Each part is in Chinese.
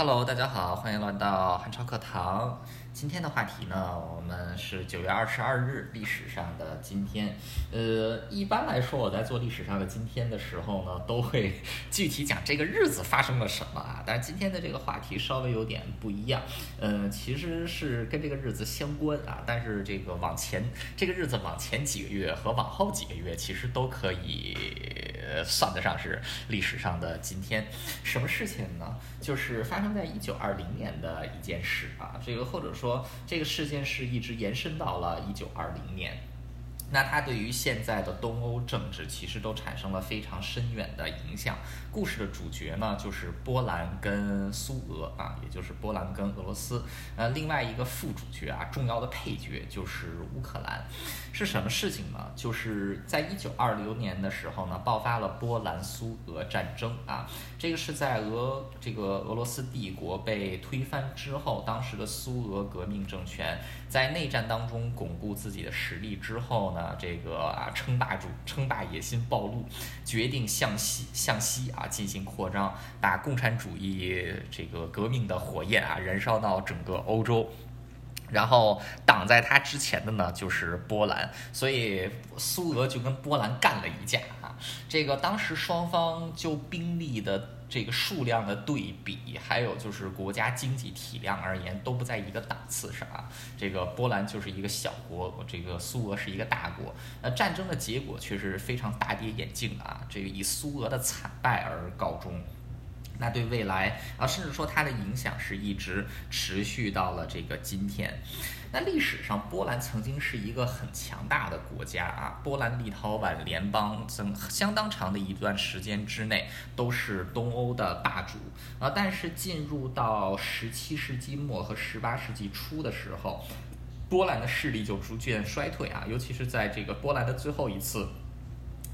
Hello，大家好，欢迎来到汉超课堂。今天的话题呢，我们是九月二十二日，历史上的今天。呃，一般来说，我在做历史上的今天的时候呢，都会具体讲这个日子发生了什么啊。但是今天的这个话题稍微有点不一样，嗯，其实是跟这个日子相关啊，但是这个往前这个日子往前几个月和往后几个月，其实都可以算得上是历史上的今天。什么事情呢？就是发生在一九二零年的一件事啊，这个或者说。说这个事件是一直延伸到了一九二零年，那它对于现在的东欧政治其实都产生了非常深远的影响。故事的主角呢，就是波兰跟苏俄啊，也就是波兰跟俄罗斯。呃，另外一个副主角啊，重要的配角就是乌克兰。是什么事情呢？就是在一九二零年的时候呢，爆发了波兰苏俄战争啊。这个是在俄这个俄罗斯帝国被推翻之后，当时的苏俄革命政权在内战当中巩固自己的实力之后呢，啊这个啊称霸主称霸野心暴露，决定向西向西啊进行扩张，把共产主义这个革命的火焰啊燃烧到整个欧洲。然后挡在他之前的呢，就是波兰，所以苏俄就跟波兰干了一架啊。这个当时双方就兵力的这个数量的对比，还有就是国家经济体量而言，都不在一个档次上啊。这个波兰就是一个小国，这个苏俄是一个大国。那战争的结果却是非常大跌眼镜啊，这个以苏俄的惨败而告终。那对未来啊，甚至说它的影响是一直持续到了这个今天。那历史上，波兰曾经是一个很强大的国家啊，波兰立陶宛联邦曾相当长的一段时间之内都是东欧的霸主啊。但是进入到十七世纪末和十八世纪初的时候，波兰的势力就逐渐衰退啊，尤其是在这个波兰的最后一次。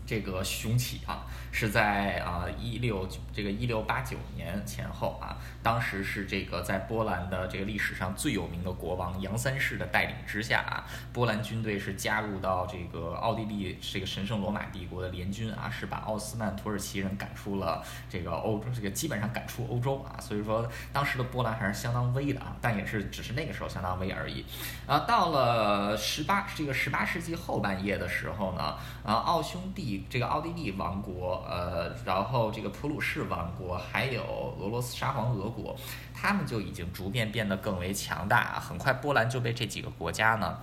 这个雄起啊，是在啊一六这个一六八九年前后啊，当时是这个在波兰的这个历史上最有名的国王杨三世的带领之下啊，波兰军队是加入到这个奥地利这个神圣罗马帝国的联军啊，是把奥斯曼土耳其人赶出了这个欧洲，这个基本上赶出欧洲啊，所以说当时的波兰还是相当威的啊，但也是只是那个时候相当威而已。啊，到了十八这个十八世纪后半叶的时候呢，啊奥匈帝。这个奥地利王国，呃，然后这个普鲁士王国，还有俄罗斯沙皇俄国，他们就已经逐渐变得更为强大。很快，波兰就被这几个国家呢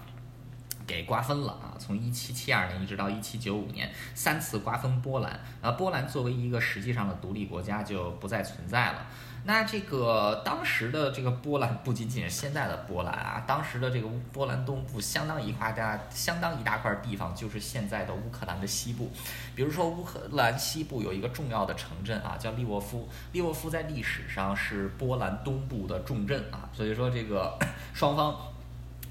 给瓜分了啊！从一七七二年一直到一七九五年，三次瓜分波兰，而，波兰作为一个实际上的独立国家就不再存在了。那这个当时的这个波兰不仅仅是现在的波兰啊，当时的这个波兰东部相当一块大，相当一大块地方就是现在的乌克兰的西部。比如说乌克兰西部有一个重要的城镇啊，叫利沃夫。利沃夫在历史上是波兰东部的重镇啊，所以说这个 双方。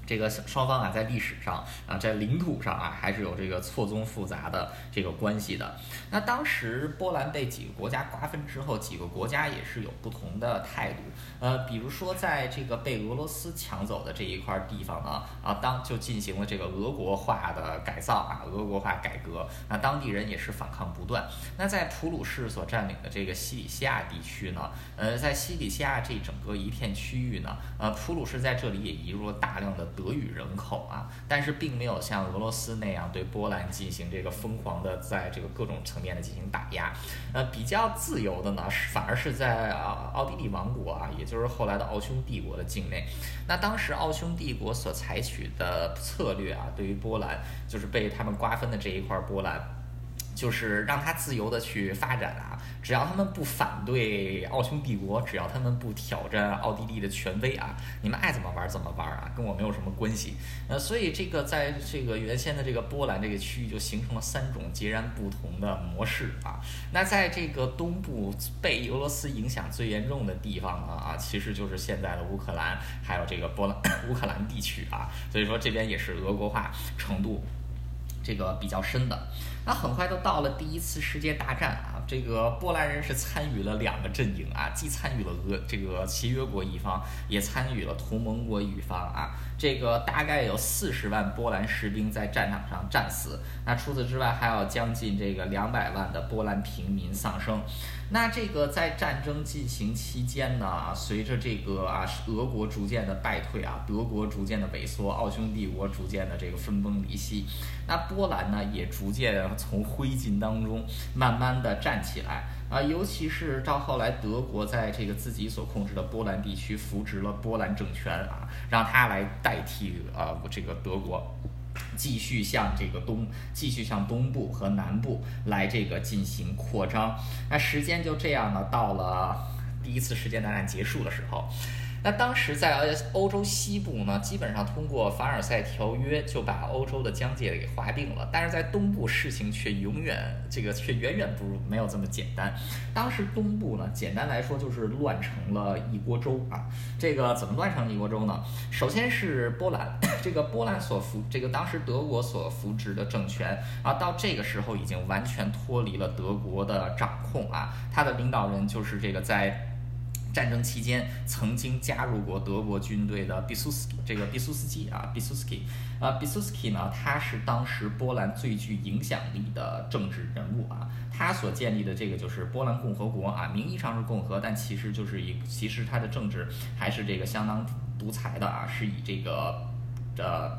这个双方啊，在历史上啊，在领土上啊，还是有这个错综复杂的这个关系的。那当时波兰被几个国家瓜分之后，几个国家也是有不同的态度。呃，比如说在这个被俄罗斯抢走的这一块地方呢，啊，当就进行了这个俄国化的改造啊，俄国化改革。那当地人也是反抗不断。那在普鲁士所占领的这个西里西亚地区呢，呃，在西里西亚这整个一片区域呢，呃，普鲁士在这里也移入了大量的。德语人口啊，但是并没有像俄罗斯那样对波兰进行这个疯狂的在这个各种层面的进行打压。呃，比较自由的呢，反而是在啊奥地利王国啊，也就是后来的奥匈帝国的境内。那当时奥匈帝国所采取的策略啊，对于波兰就是被他们瓜分的这一块波兰，就是让他自由的去发展啊。只要他们不反对奥匈帝国，只要他们不挑战奥地利的权威啊，你们爱怎么玩怎么玩啊，跟我没有什么关系。呃，所以这个在这个原先的这个波兰这个区域就形成了三种截然不同的模式啊。那在这个东部被俄罗斯影响最严重的地方呢啊，其实就是现在的乌克兰，还有这个波兰 乌克兰地区啊。所以说这边也是俄国化程度这个比较深的。那很快就到了第一次世界大战啊。这个波兰人是参与了两个阵营啊，既参与了俄这个协约国一方，也参与了同盟国一方啊。这个大概有四十万波兰士兵在战场上战死，那除此之外还有将近这个两百万的波兰平民丧生。那这个在战争进行期间呢，随着这个啊俄国逐渐的败退啊，德国逐渐的萎缩，奥匈帝国逐渐的这个分崩离析，那波兰呢也逐渐从灰烬当中慢慢的站站起来。啊，尤其是到后来，德国在这个自己所控制的波兰地区扶植了波兰政权啊，让他来代替啊这个德国，继续向这个东，继续向东部和南部来这个进行扩张。那时间就这样呢，到了第一次世界大战结束的时候。那当时在欧洲西部呢，基本上通过凡尔赛条约就把欧洲的疆界给划定了，但是在东部事情却永远这个却远远不如没有这么简单。当时东部呢，简单来说就是乱成了一锅粥啊。这个怎么乱成一锅粥呢？首先是波兰，这个波兰所扶这个当时德国所扶植的政权啊，到这个时候已经完全脱离了德国的掌控啊，他的领导人就是这个在。战争期间曾经加入过德国军队的比苏斯这个比苏斯基啊，比苏斯基啊，比苏斯基呢，他是当时波兰最具影响力的政治人物啊，他所建立的这个就是波兰共和国啊，名义上是共和，但其实就是一，其实他的政治还是这个相当独裁的啊，是以这个呃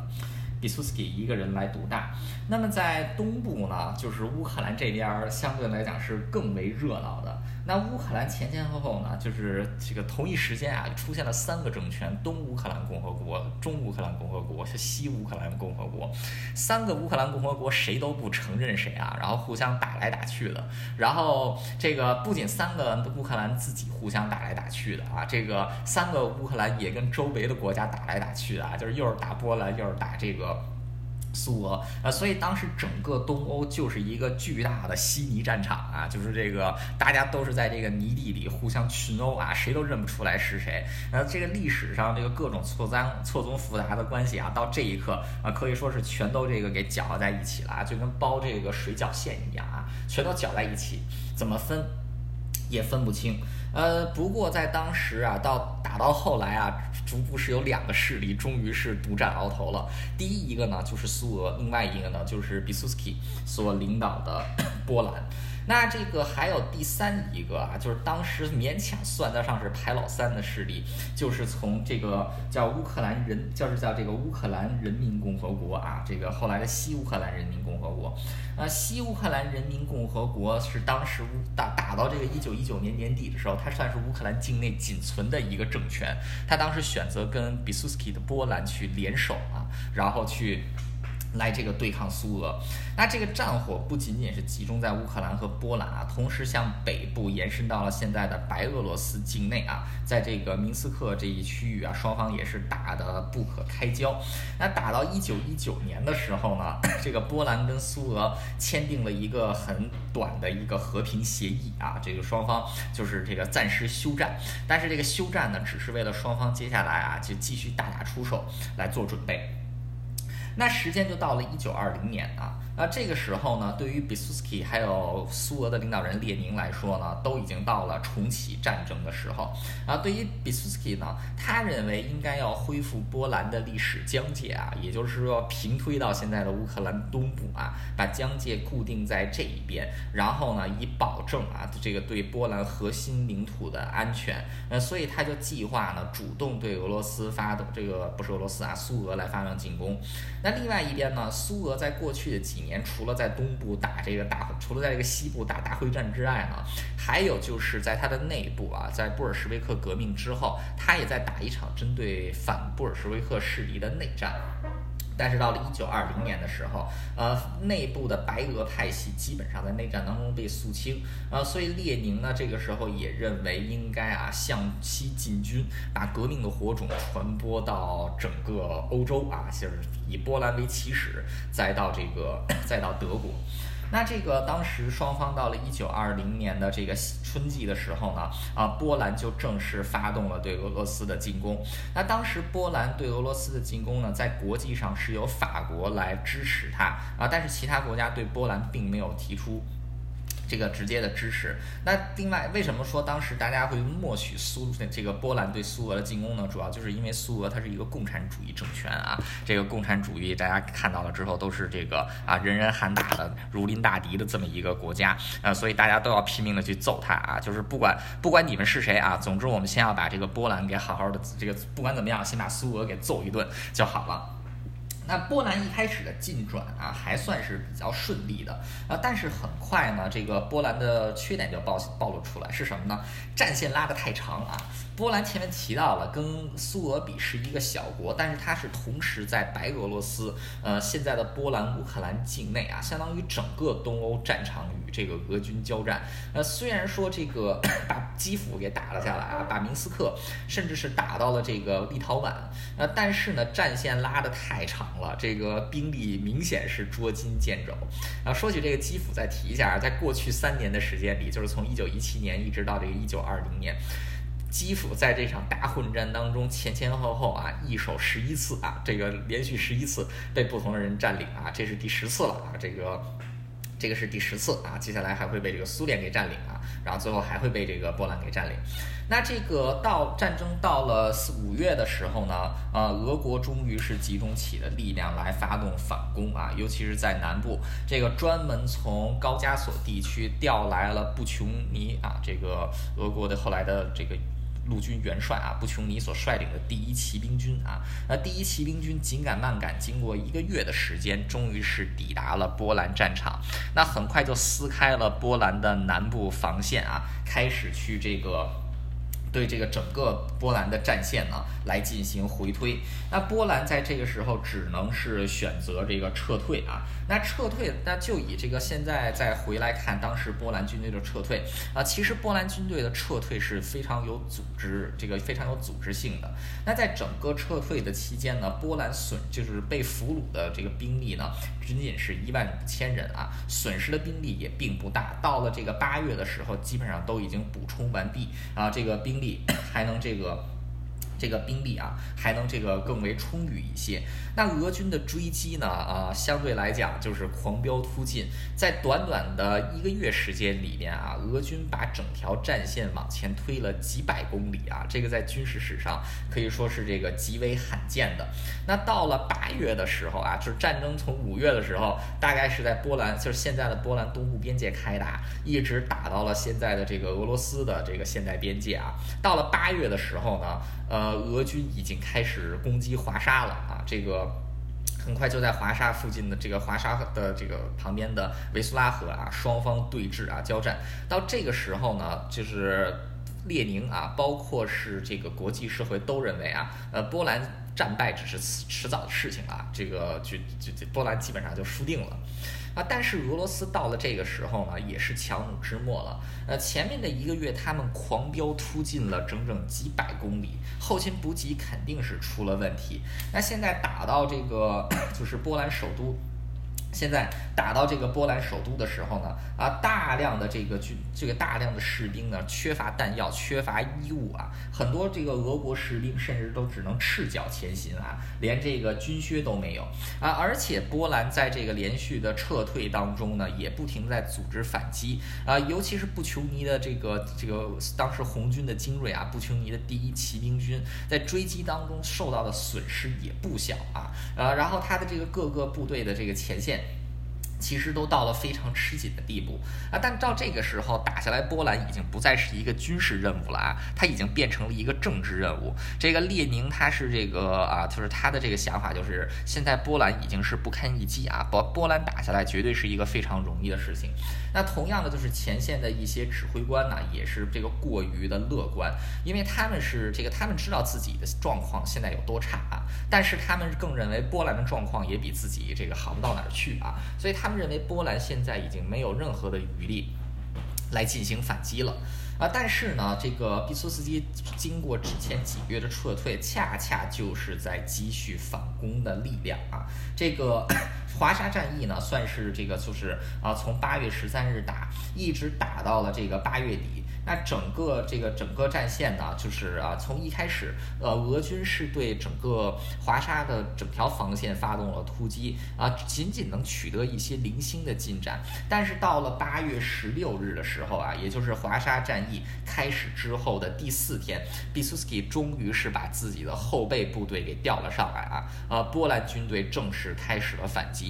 比苏斯基一个人来独大。那么在东部呢，就是乌克兰这边相对来讲是更为热闹的。那乌克兰前前后后呢，就是这个同一时间啊，出现了三个政权：东乌克兰共和国、中乌克兰共和国、西乌克兰共和国。三个乌克兰共和国谁都不承认谁啊，然后互相打来打去的。然后这个不仅三个乌克兰自己互相打来打去的啊，这个三个乌克兰也跟周围的国家打来打去的啊，就是又是打波兰，又是打这个。苏俄啊，所以当时整个东欧就是一个巨大的稀泥战场啊，就是这个大家都是在这个泥地里互相群殴啊，谁都认不出来是谁。然后这个历史上这个各种错综错综复杂的关系啊，到这一刻啊，可以说是全都这个给搅在一起了，就跟包这个水饺馅一样啊，全都搅在一起，怎么分也分不清。呃，不过在当时啊，到打到后来啊，逐步是有两个势力，终于是独占鳌头了。第一一个呢就是苏俄，另外一个呢就是比苏斯基所领导的 波兰。那这个还有第三一个啊，就是当时勉强算得上是排老三的势力，就是从这个叫乌克兰人，就是叫这个乌克兰人民共和国啊，这个后来的西乌克兰人民共和国。呃，西乌克兰人民共和国是当时乌打打到这个一九一九年年底的时候，它算是乌克兰境内仅存的一个政权。他当时选择跟比苏斯基的波兰去联手啊，然后去。来这个对抗苏俄，那这个战火不仅仅是集中在乌克兰和波兰啊，同时向北部延伸到了现在的白俄罗斯境内啊，在这个明斯克这一区域啊，双方也是打得不可开交。那打到一九一九年的时候呢，这个波兰跟苏俄签订了一个很短的一个和平协议啊，这个双方就是这个暂时休战，但是这个休战呢，只是为了双方接下来啊就继续大打出手来做准备。那时间就到了一九二零年啊，那这个时候呢，对于比苏斯基还有苏俄的领导人列宁来说呢，都已经到了重启战争的时候啊。对于比苏斯基呢，他认为应该要恢复波兰的历史疆界啊，也就是说平推到现在的乌克兰东部啊，把疆界固定在这一边，然后呢，以保证啊这个对波兰核心领土的安全。呃，所以他就计划呢，主动对俄罗斯发动这个不是俄罗斯啊，苏俄来发动进攻。那另外一边呢？苏俄在过去的几年，除了在东部打这个大，除了在这个西部打大会战之外呢，还有就是在他的内部啊，在布尔什维克革命之后，他也在打一场针对反布尔什维克势力的内战。但是到了一九二零年的时候，呃，内部的白俄派系基本上在内战当中被肃清，呃，所以列宁呢这个时候也认为应该啊向西进军，把革命的火种传播到整个欧洲啊，就是以波兰为起始，再到这个再到德国。那这个当时双方到了一九二零年的这个春季的时候呢，啊，波兰就正式发动了对俄罗斯的进攻。那当时波兰对俄罗斯的进攻呢，在国际上是由法国来支持它啊，但是其他国家对波兰并没有提出。这个直接的支持。那另外，为什么说当时大家会默许苏这个波兰对苏俄的进攻呢？主要就是因为苏俄它是一个共产主义政权啊，这个共产主义大家看到了之后都是这个啊人人喊打的如临大敌的这么一个国家啊，所以大家都要拼命的去揍他啊，就是不管不管你们是谁啊，总之我们先要把这个波兰给好好的这个不管怎么样，先把苏俄给揍一顿就好了。那波兰一开始的进转啊，还算是比较顺利的啊，但是很快呢，这个波兰的缺点就暴暴露出来，是什么呢？战线拉得太长啊。波兰前面提到了，跟苏俄比是一个小国，但是它是同时在白俄罗斯，呃，现在的波兰、乌克兰境内啊，相当于整个东欧战场与这个俄军交战。呃，虽然说这个 把基辅给打了下来啊，把明斯克甚至是打到了这个立陶宛，呃，但是呢，战线拉得太长了，这个兵力明显是捉襟见肘。啊，说起这个基辅，再提一下，在过去三年的时间里，就是从一九一七年一直到这个一九二零年。基辅在这场大混战当中前前后后啊一手十一次啊，这个连续十一次被不同的人占领啊，这是第十次了啊，这个这个是第十次啊，接下来还会被这个苏联给占领啊，然后最后还会被这个波兰给占领。那这个到战争到了四五月的时候呢，呃，俄国终于是集中起了力量来发动反攻啊，尤其是在南部，这个专门从高加索地区调来了布琼尼啊，这个俄国的后来的这个。陆军元帅啊，布琼尼所率领的第一骑兵军啊，那第一骑兵军紧赶慢赶，经过一个月的时间，终于是抵达了波兰战场。那很快就撕开了波兰的南部防线啊，开始去这个。对这个整个波兰的战线呢，来进行回推。那波兰在这个时候只能是选择这个撤退啊。那撤退，那就以这个现在再回来看当时波兰军队的撤退啊，其实波兰军队的撤退是非常有组织，这个非常有组织性的。那在整个撤退的期间呢，波兰损就是被俘虏的这个兵力呢，仅仅是一万五千人啊，损失的兵力也并不大。到了这个八月的时候，基本上都已经补充完毕啊，这个兵。还能这个。这个兵力啊，还能这个更为充裕一些。那俄军的追击呢，啊，相对来讲就是狂飙突进，在短短的一个月时间里面啊，俄军把整条战线往前推了几百公里啊，这个在军事史上可以说是这个极为罕见的。那到了八月的时候啊，就是战争从五月的时候，大概是在波兰，就是现在的波兰东部边界开打，一直打到了现在的这个俄罗斯的这个现代边界啊。到了八月的时候呢，呃。俄军已经开始攻击华沙了啊！这个很快就在华沙附近的这个华沙的这个旁边的维苏拉河啊，双方对峙啊，交战。到这个时候呢，就是列宁啊，包括是这个国际社会都认为啊，呃，波兰战败只是迟早的事情啊，这个就就波兰基本上就输定了。啊，但是俄罗斯到了这个时候呢，也是强弩之末了。呃，前面的一个月他们狂飙突进了整整几百公里，后勤补给肯定是出了问题。那现在打到这个 就是波兰首都。现在打到这个波兰首都的时候呢，啊，大量的这个军，这个大量的士兵呢，缺乏弹药，缺乏衣物啊，很多这个俄国士兵甚至都只能赤脚前行啊，连这个军靴都没有啊，而且波兰在这个连续的撤退当中呢，也不停在组织反击啊，尤其是布琼尼的这个这个当时红军的精锐啊，布琼尼的第一骑兵军在追击当中受到的损失也不小啊，呃，然后他的这个各个部队的这个前线。其实都到了非常吃紧的地步啊！但到这个时候打下来，波兰已经不再是一个军事任务了啊，它已经变成了一个政治任务。这个列宁他是这个啊，就是他的这个想法就是，现在波兰已经是不堪一击啊，波波兰打下来绝对是一个非常容易的事情。那同样的，就是前线的一些指挥官呢，也是这个过于的乐观，因为他们是这个，他们知道自己的状况现在有多差啊，但是他们更认为波兰的状况也比自己这个好不到哪儿去啊，所以他们。认为波兰现在已经没有任何的余力来进行反击了啊！但是呢，这个毕苏斯基经过之前几个月的撤退，恰恰就是在积蓄反攻的力量啊！这个华沙战役呢，算是这个就是啊，从八月十三日打，一直打到了这个八月底。那整个这个整个战线呢，就是啊，从一开始，呃，俄军是对整个华沙的整条防线发动了突击啊，仅仅能取得一些零星的进展。但是到了八月十六日的时候啊，也就是华沙战役开始之后的第四天，比苏斯基终于是把自己的后备部队给调了上来啊，呃，波兰军队正式开始了反击。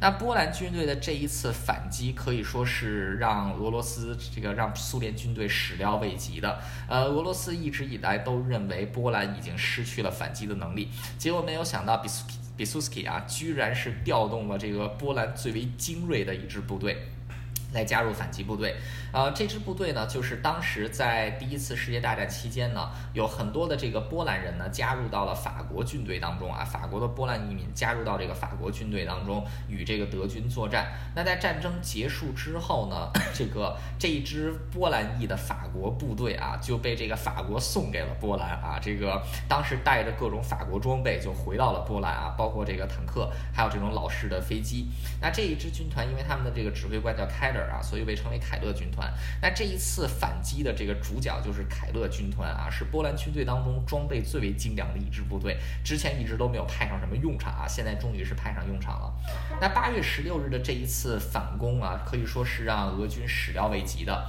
那波兰军队的这一次反击可以说是让俄罗斯这个让苏联军队始料未及的。呃，俄罗斯一直以来都认为波兰已经失去了反击的能力，结果没有想到比苏比苏斯基啊，居然是调动了这个波兰最为精锐的一支部队。来加入反击部队，呃，这支部队呢，就是当时在第一次世界大战期间呢，有很多的这个波兰人呢加入到了法国军队当中啊，法国的波兰移民加入到这个法国军队当中，与这个德军作战。那在战争结束之后呢，这个这一支波兰裔的法国部队啊，就被这个法国送给了波兰啊，这个当时带着各种法国装备就回到了波兰啊，包括这个坦克，还有这种老式的飞机。那这一支军团，因为他们的这个指挥官叫凯勒。啊，所以被称为凯勒军团。那这一次反击的这个主角就是凯勒军团啊，是波兰军队当中装备最为精良的一支部队。之前一直都没有派上什么用场啊，现在终于是派上用场了。那八月十六日的这一次反攻啊，可以说是让俄军始料未及的。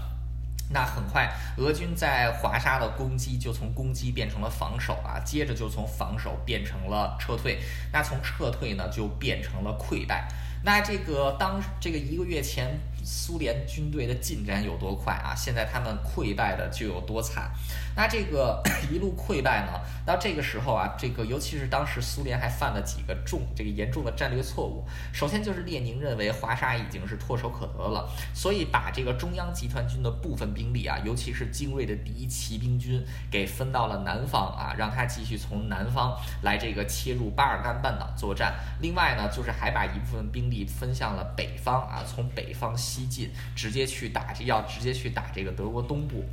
那很快，俄军在华沙的攻击就从攻击变成了防守啊，接着就从防守变成了撤退。那从撤退呢，就变成了溃败。那这个当这个一个月前。苏联军队的进展有多快啊？现在他们溃败的就有多惨。那这个 一路溃败呢？到这个时候啊，这个尤其是当时苏联还犯了几个重这个严重的战略错误。首先就是列宁认为华沙已经是唾手可得了，所以把这个中央集团军的部分兵力啊，尤其是精锐的第一骑兵军给分到了南方啊，让他继续从南方来这个切入巴尔干半岛作战。另外呢，就是还把一部分兵力分向了北方啊，从北方。西西进，直接去打这，要直接去打这个德国东部。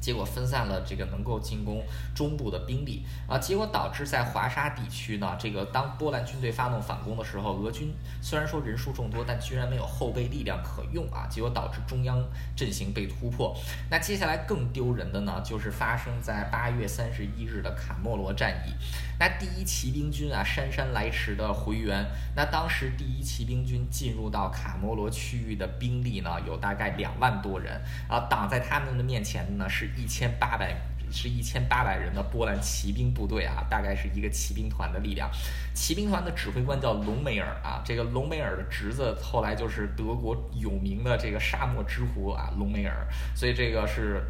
结果分散了这个能够进攻中部的兵力啊，结果导致在华沙地区呢，这个当波兰军队发动反攻的时候，俄军虽然说人数众多，但居然没有后备力量可用啊，结果导致中央阵型被突破。那接下来更丢人的呢，就是发生在八月三十一日的卡莫罗战役。那第一骑兵军啊，姗姗来迟的回援。那当时第一骑兵军进入到卡莫罗区域的兵力呢，有大概两万多人啊，挡在他们的面前的呢是。一千八百是一千八百人的波兰骑兵部队啊，大概是一个骑兵团的力量。骑兵团的指挥官叫隆美尔啊，这个隆美尔的侄子后来就是德国有名的这个沙漠之狐啊，隆美尔。所以这个是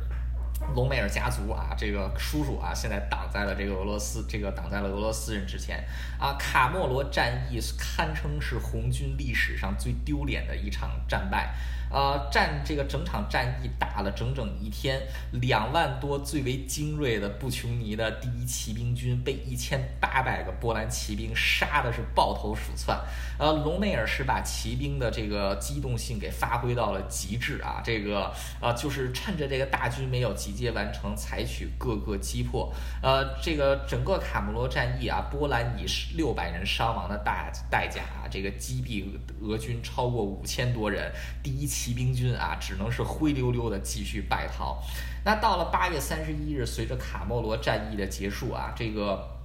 隆美尔家族啊，这个叔叔啊，现在挡在了这个俄罗斯，这个挡在了俄罗斯人之前啊。卡莫罗战役堪称是红军历史上最丢脸的一场战败。呃，战这个整场战役打了整整一天，两万多最为精锐的布琼尼的第一骑兵军被一千八百个波兰骑兵杀的是抱头鼠窜。呃，隆美尔是把骑兵的这个机动性给发挥到了极致啊，这个呃就是趁着这个大军没有集结完成，采取各个击破。呃，这个整个卡莫罗战役啊，波兰以六百人伤亡的大代价啊，这个击毙俄军超过五千多人，第一。骑兵军啊，只能是灰溜溜的继续败逃。那到了八月三十一日，随着卡莫罗战役的结束啊，这个。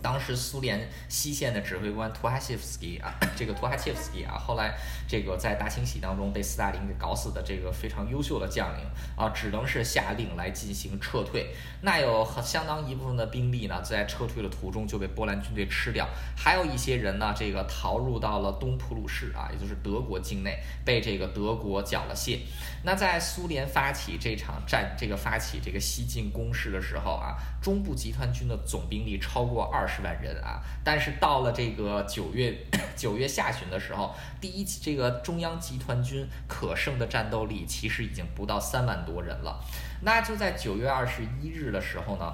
当时苏联西线的指挥官图哈切夫斯基啊，这个图哈切夫斯基啊，后来这个在大清洗当中被斯大林给搞死的这个非常优秀的将领啊，只能是下令来进行撤退。那有相当一部分的兵力呢，在撤退的途中就被波兰军队吃掉，还有一些人呢，这个逃入到了东普鲁士啊，也就是德国境内，被这个德国缴了械。那在苏联发起这场战，这个发起这个西进攻势的时候啊，中部集团军的总兵力超过二。十万人啊！但是到了这个九月九月下旬的时候，第一这个中央集团军可胜的战斗力其实已经不到三万多人了。那就在九月二十一日的时候呢，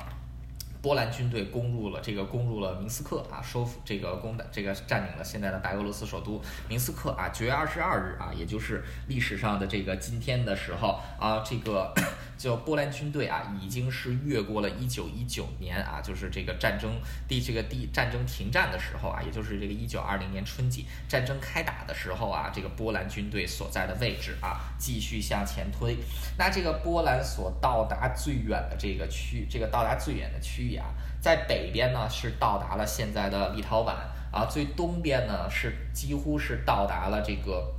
波兰军队攻入了这个攻入了明斯克啊，收复这个攻的这个占领了现在的白俄罗斯首都明斯克啊。九月二十二日啊，也就是历史上的这个今天的时候啊，这个 就波兰军队啊，已经是越过了一九一九年啊，就是这个战争第这个第战争停战的时候啊，也就是这个一九二零年春季战争开打的时候啊，这个波兰军队所在的位置啊，继续向前推。那这个波兰所到达最远的这个区，这个到达最远的区域。在北边呢是到达了现在的立陶宛啊，最东边呢是几乎是到达了这个。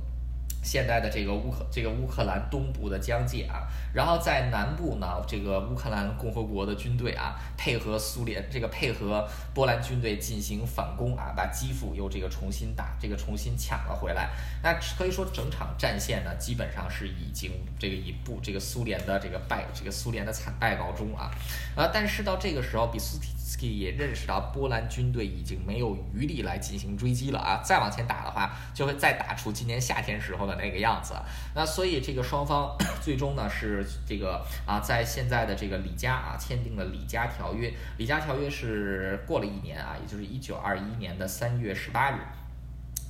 现在的这个乌克这个乌克兰东部的疆界啊，然后在南部呢，这个乌克兰共和国的军队啊，配合苏联这个配合波兰军队进行反攻啊，把基辅又这个重新打这个重新抢了回来。那可以说整场战线呢，基本上是已经这个以不这个苏联的这个败这个苏联的惨败告终啊。啊，但是到这个时候，比斯斯基也认识到波兰军队已经没有余力来进行追击了啊，再往前打的话，就会再打出今年夏天时候的。那个样子，那所以这个双方 最终呢是这个啊，在现在的这个里加啊签订了里加条约，里加条约是过了一年啊，也就是一九二一年的三月十八日。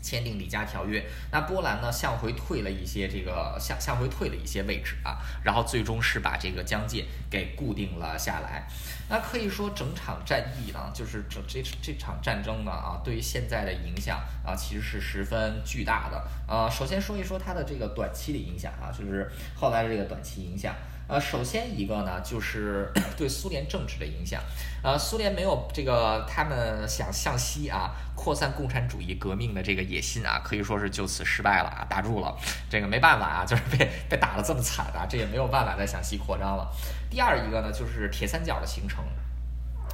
签订里加条约，那波兰呢向回退了一些，这个向向回退了一些位置啊，然后最终是把这个疆界给固定了下来。那可以说整场战役呢，就是这这这场战争呢啊，对于现在的影响啊，其实是十分巨大的。呃，首先说一说它的这个短期的影响啊，就是后来的这个短期影响。呃，首先一个呢，就是对苏联政治的影响。呃，苏联没有这个他们想向西啊扩散共产主义革命的这个野心啊，可以说是就此失败了啊，打住了。这个没办法啊，就是被被打得这么惨啊，这也没有办法再向西扩张了。第二一个呢，就是铁三角的形成。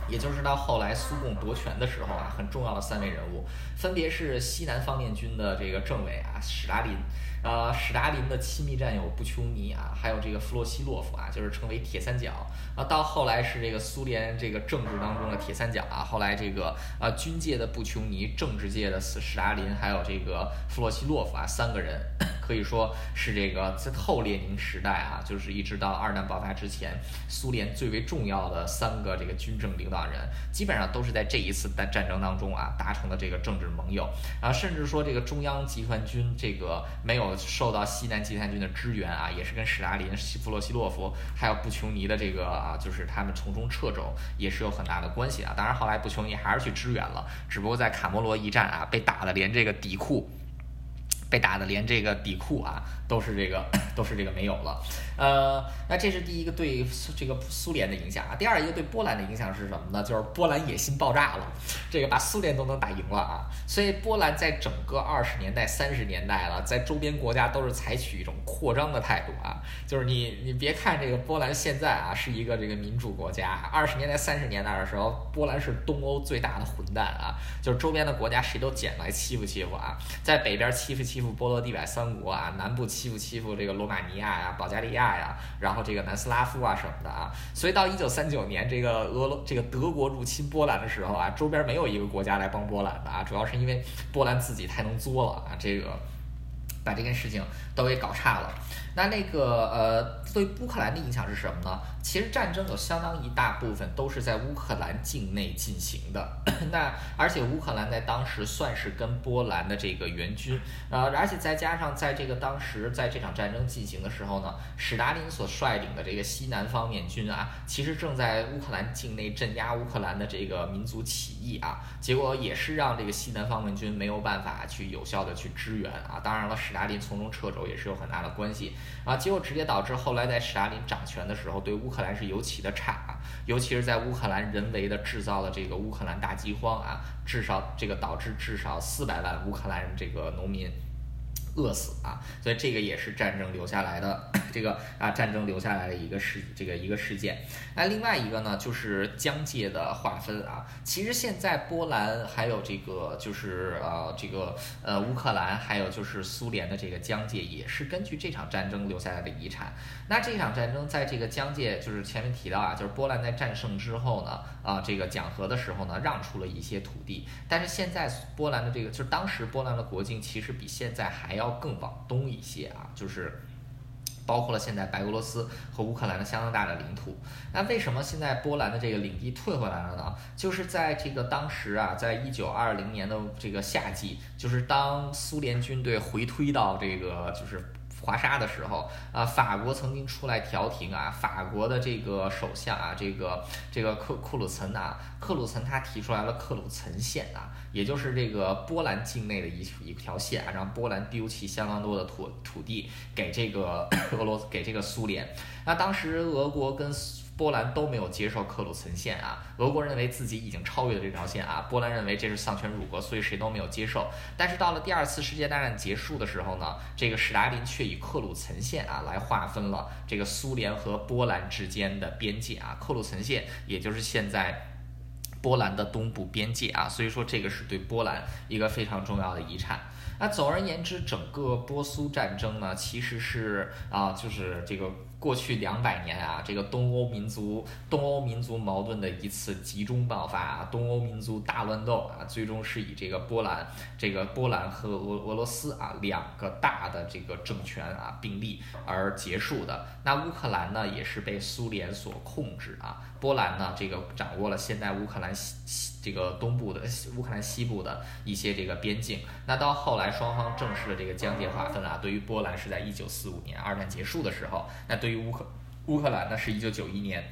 也就是到后来苏共夺权的时候啊，很重要的三位人物，分别是西南方面军的这个政委啊，史达林，呃，史达林的亲密战友布丘尼啊，还有这个弗洛西洛夫啊，就是成为铁三角啊。到后来是这个苏联这个政治当中的铁三角啊，后来这个啊军界的布丘尼，政治界的史史达林，还有这个弗洛西洛夫啊，三个人可以说是这个在后列宁时代啊，就是一直到二战爆发之前，苏联最为重要的三个这个军政领导。人基本上都是在这一次的战争当中啊达成的这个政治盟友啊，甚至说这个中央集团军这个没有受到西南集团军的支援啊，也是跟史达林、西弗洛西洛夫还有布琼尼的这个啊，就是他们从中掣肘，也是有很大的关系啊。当然后来布琼尼还是去支援了，只不过在卡莫罗一战啊，被打的连这个底裤。被打的连这个底裤啊都是这个都是这个没有了，呃，那这是第一个对这个苏联的影响啊。第二一个对波兰的影响是什么呢？就是波兰野心爆炸了，这个把苏联都能打赢了啊。所以波兰在整个二十年代、三十年代了，在周边国家都是采取一种扩张的态度啊。就是你你别看这个波兰现在啊是一个这个民主国家，二十年代、三十年代的时候，波兰是东欧最大的混蛋啊，就是周边的国家谁都捡来欺负欺负啊，在北边欺负欺。负负波罗的海三国啊，南部欺负欺负这个罗马尼亚呀、保加利亚呀，然后这个南斯拉夫啊什么的啊，所以到一九三九年这个俄罗这个德国入侵波兰的时候啊，周边没有一个国家来帮波兰的啊，主要是因为波兰自己太能作了啊，这个把这件事情都给搞差了。那那个呃，对乌克兰的影响是什么呢？其实战争有相当一大部分都是在乌克兰境内进行的。那而且乌克兰在当时算是跟波兰的这个援军，呃，而且再加上在这个当时在这场战争进行的时候呢，史达林所率领的这个西南方面军啊，其实正在乌克兰境内镇压乌克兰的这个民族起义啊，结果也是让这个西南方面军没有办法去有效的去支援啊。当然了，史达林从中撤走也是有很大的关系。啊，结果直接导致后来在史达林掌权的时候，对乌克兰是尤其的差，尤其是在乌克兰人为的制造了这个乌克兰大饥荒啊，至少这个导致至少四百万乌克兰这个农民。饿死啊！所以这个也是战争留下来的 这个啊，战争留下来的一个事，这个一个事件。那另外一个呢，就是疆界的划分啊。其实现在波兰还有这个就是呃这个呃乌克兰，还有就是苏联的这个疆界，也是根据这场战争留下来的遗产。那这场战争在这个疆界，就是前面提到啊，就是波兰在战胜之后呢，啊这个讲和的时候呢，让出了一些土地。但是现在波兰的这个，就是当时波兰的国境其实比现在还要。要更往东一些啊，就是包括了现在白俄罗斯和乌克兰的相当大的领土。那为什么现在波兰的这个领地退回来了呢？就是在这个当时啊，在一九二零年的这个夏季，就是当苏联军队回推到这个就是。华沙的时候啊，法国曾经出来调停啊，法国的这个首相啊，这个这个克库鲁岑啊，克鲁岑他提出来了克鲁岑线啊，也就是这个波兰境内的一一条线啊，让波兰丢弃相当多的土土地给这个 俄罗斯给这个苏联。那当时俄国跟波兰都没有接受克鲁岑线啊，俄国认为自己已经超越了这条线啊，波兰认为这是丧权辱国，所以谁都没有接受。但是到了第二次世界大战结束的时候呢，这个史达林却以克鲁岑线啊来划分了这个苏联和波兰之间的边界啊，克鲁岑线也就是现在波兰的东部边界啊，所以说这个是对波兰一个非常重要的遗产。那总而言之，整个波苏战争呢，其实是啊，就是这个。过去两百年啊，这个东欧民族东欧民族矛盾的一次集中爆发啊，东欧民族大乱斗啊，最终是以这个波兰这个波兰和俄俄罗斯啊两个大的这个政权啊并立而结束的。那乌克兰呢，也是被苏联所控制啊，波兰呢，这个掌握了现在乌克兰西西这个东部的乌克兰西部的一些这个边境。那到后来双方正式的这个疆界划分啊，对于波兰是在一九四五年二战结束的时候，那对。乌克乌克兰呢，是一九九一年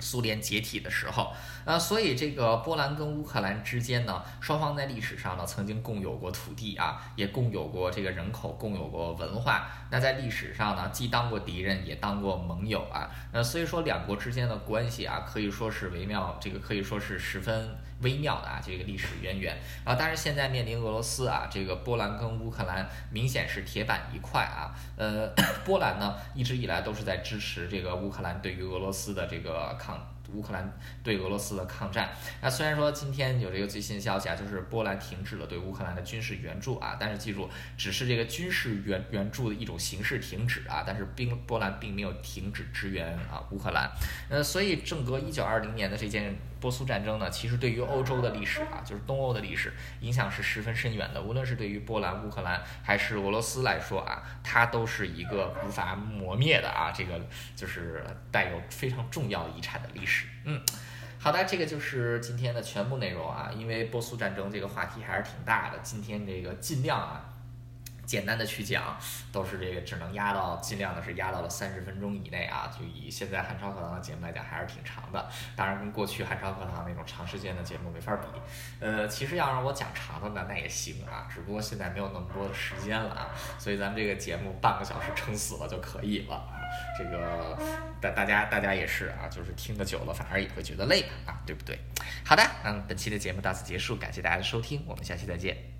苏联解体的时候，呃，所以这个波兰跟乌克兰之间呢，双方在历史上呢曾经共有过土地啊，也共有过这个人口，共有过文化。那在历史上呢，既当过敌人，也当过盟友啊。那所以说两国之间的关系啊，可以说是微妙，这个可以说是十分。微妙的啊，这个历史渊源啊，但是现在面临俄罗斯啊，这个波兰跟乌克兰明显是铁板一块啊。呃，波兰呢一直以来都是在支持这个乌克兰对于俄罗斯的这个抗。乌克兰对俄罗斯的抗战，那虽然说今天有这个最新消息啊，就是波兰停止了对乌克兰的军事援助啊，但是记住，只是这个军事援援助的一种形式停止啊，但是并波兰并没有停止支援啊乌克兰。呃，所以正隔一九二零年的这件波苏战争呢，其实对于欧洲的历史啊，就是东欧的历史影响是十分深远的。无论是对于波兰、乌克兰还是俄罗斯来说啊，它都是一个无法磨灭的啊，这个就是带有非常重要遗产的历史。嗯，好的，这个就是今天的全部内容啊。因为波苏战争这个话题还是挺大的，今天这个尽量啊。简单的去讲，都是这个只能压到尽量的是压到了三十分钟以内啊。就以现在汉超课堂的节目来讲，还是挺长的。当然，跟过去汉超课堂那种长时间的节目没法比。呃，其实要让我讲长的呢，那也行啊。只不过现在没有那么多的时间了啊。所以咱们这个节目半个小时撑死了就可以了啊。这个大大家大家也是啊，就是听得久了反而也会觉得累啊，对不对？好的，嗯，本期的节目到此结束，感谢大家的收听，我们下期再见。